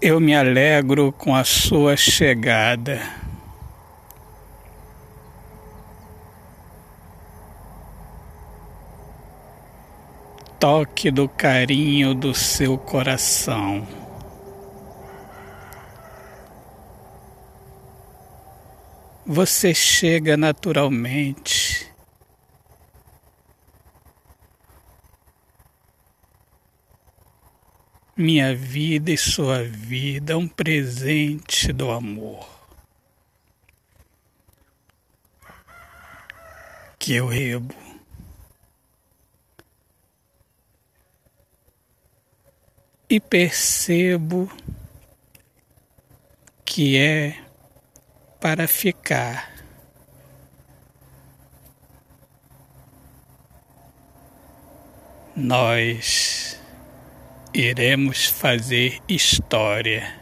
Eu me alegro com a sua chegada. Toque do carinho do seu coração. Você chega naturalmente. Minha vida e sua vida, um presente do amor. Que eu rebo. E percebo que é para ficar. Nós iremos fazer história.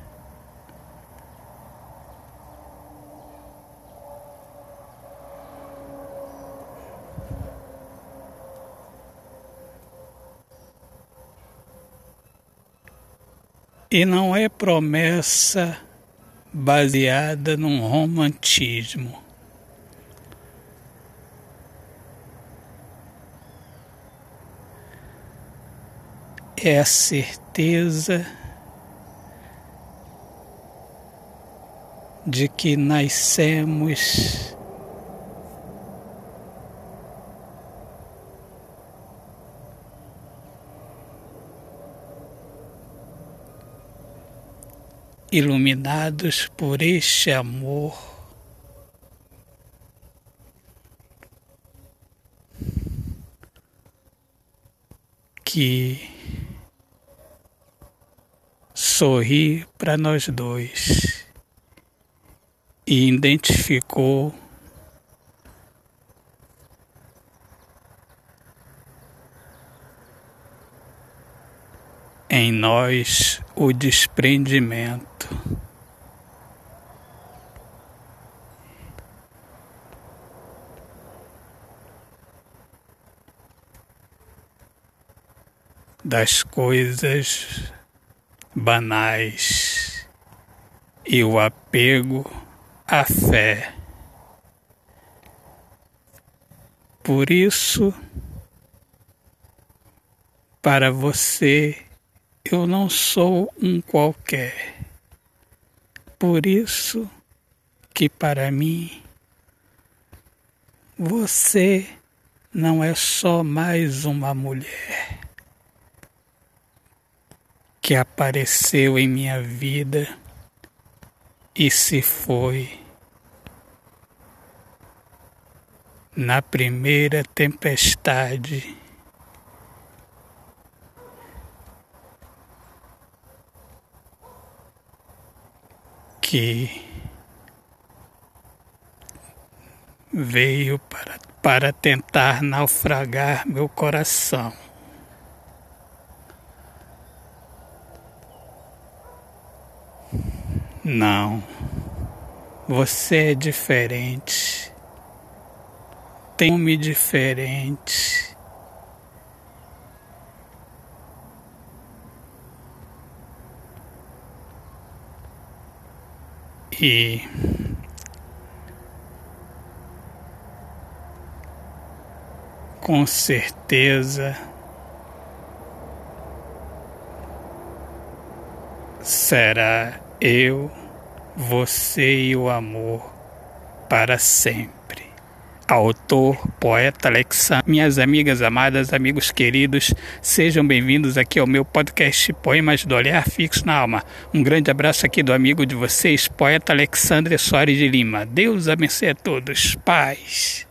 E não é promessa baseada num romantismo. É a certeza de que nascemos iluminados por este amor. Que sorri para nós dois e identificou em nós o desprendimento. Das coisas banais e o apego à fé. Por isso, para você eu não sou um qualquer. Por isso que para mim você não é só mais uma mulher que apareceu em minha vida e se foi na primeira tempestade que veio para, para tentar naufragar meu coração. Não, você é diferente, tem um diferente. e com certeza será eu, você e o amor para sempre autor, poeta Alexandre. Minhas amigas amadas, amigos queridos, sejam bem-vindos aqui ao meu podcast Poemas do Olhar Fixo na Alma. Um grande abraço aqui do amigo de vocês, poeta Alexandre Soares de Lima. Deus abençoe a todos. Paz.